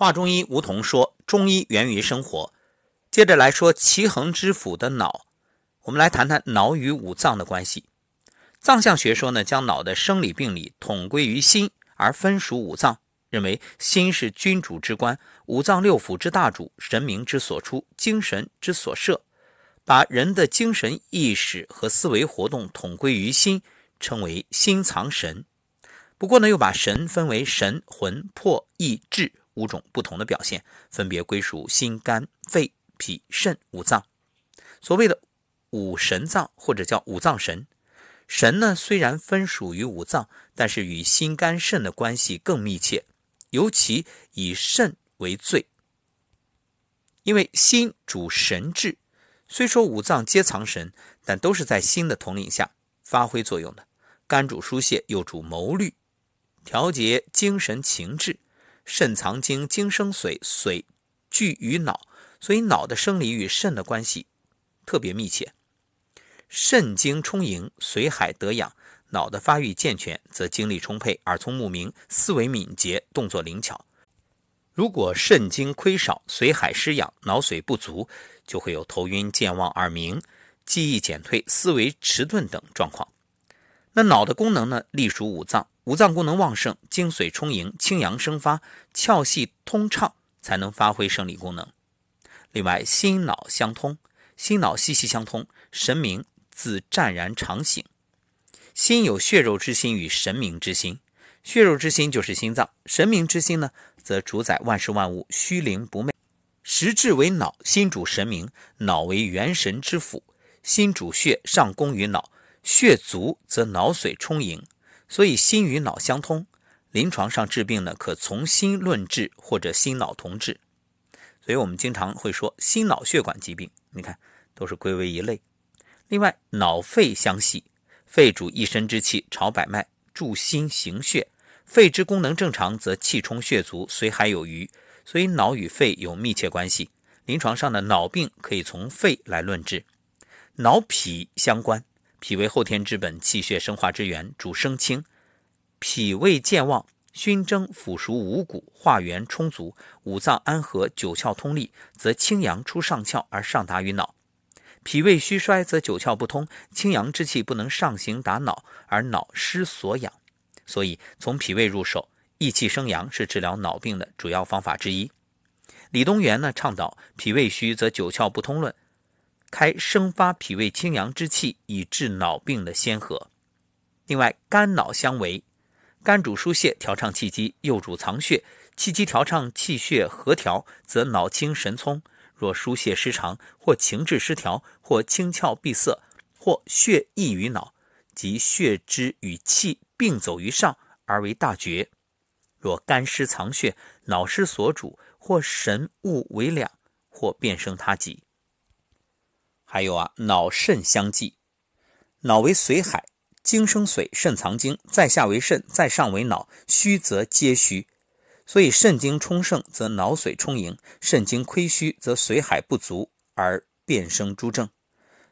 华中医吴桐说：“中医源于生活。”接着来说奇恒之府的脑，我们来谈谈脑与五脏的关系。脏象学说呢，将脑的生理病理统归于心，而分属五脏，认为心是君主之官，五脏六腑之大主，神明之所出，精神之所摄，把人的精神意识和思维活动统归于心，称为心藏神。不过呢，又把神分为神、魂、魄、意、志五种不同的表现，分别归属心、肝、肺、脾、肾五脏。所谓的五神脏或者叫五脏神。神呢，虽然分属于五脏，但是与心、肝、肾的关系更密切，尤其以肾为最。因为心主神志，虽说五脏皆藏神，但都是在心的统领下发挥作用的。肝主疏泄，又主谋虑，调节精神情志；肾藏精，精生髓，髓聚于脑，所以脑的生理与肾的关系特别密切。肾精充盈，髓海得养，脑的发育健全，则精力充沛，耳聪目明，思维敏捷，动作灵巧。如果肾精亏少，髓海失养，脑髓不足，就会有头晕、健忘、耳鸣、记忆减退、思维迟钝等状况。那脑的功能呢？隶属五脏，五脏功能旺盛，精髓充盈，清阳生发，窍系通畅，才能发挥生理功能。另外，心脑相通，心脑息息相通，神明。自湛然常醒，心有血肉之心与神明之心，血肉之心就是心脏，神明之心呢，则主宰万事万物，虚灵不昧。实质为脑，心主神明，脑为元神之府，心主血，上攻于脑，血足则脑髓充盈，所以心与脑相通。临床上治病呢，可从心论治，或者心脑同治。所以我们经常会说心脑血管疾病，你看都是归为一类。另外，脑肺相系，肺主一身之气，朝百脉，助心行血。肺之功能正常，则气充血足，髓海有余。所以，脑与肺有密切关系。临床上的脑病可以从肺来论治。脑脾相关，脾为后天之本，气血生化之源，主生清。脾胃健旺，熏蒸腐熟五谷，化元充足，五脏安和，九窍通利，则清阳出上窍而上达于脑。脾胃虚衰，则九窍不通，清阳之气不能上行达脑，而脑失所养。所以，从脾胃入手，益气生阳是治疗脑病的主要方法之一。李东垣呢，倡导脾胃虚则九窍不通论，开生发脾胃清阳之气，以治脑病的先河。另外，肝脑相为，肝主疏泄，调畅气机；又主藏血，气机调畅，气血和调，则脑清神聪。若疏泄失常，或情志失调，或清窍闭塞，或血溢于脑，即血之与气并走于上而为大绝。若肝失藏血，脑失所主，或神物为两，或变生他疾。还有啊，脑肾相继，脑为髓海，精生髓，肾藏精，在下为肾，在上为脑，虚则皆虚。所以肾精充盛，则脑髓充盈；肾精亏虚，则髓海不足，而变生诸症。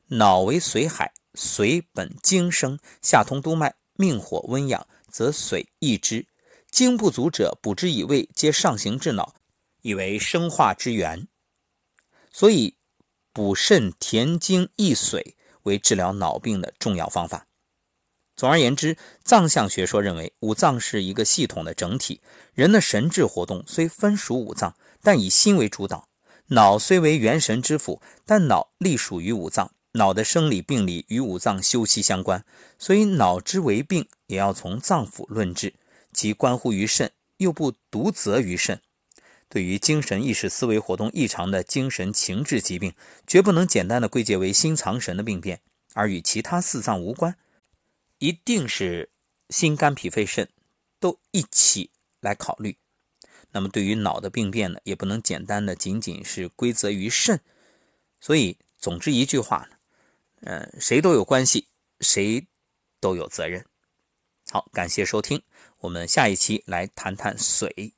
脑为髓海，髓本精生，下通督脉，命火温养，则髓益之。精不足者，补之以胃，皆上行至脑，以为生化之源。所以补肾填精益髓，为治疗脑病的重要方法。总而言之，藏象学说认为五脏是一个系统的整体。人的神志活动虽分属五脏，但以心为主导。脑虽为元神之府，但脑隶属于五脏。脑的生理病理与五脏休戚相关，所以脑之为病也要从脏腑论治，即关乎于肾，又不独责于肾。对于精神意识思维活动异常的精神情志疾病，绝不能简单的归结为心藏神的病变，而与其他四脏无关。一定是心肝脾肺肾都一起来考虑。那么对于脑的病变呢，也不能简单的仅仅是归责于肾。所以，总之一句话呢，呃，谁都有关系，谁都有责任。好，感谢收听，我们下一期来谈谈水。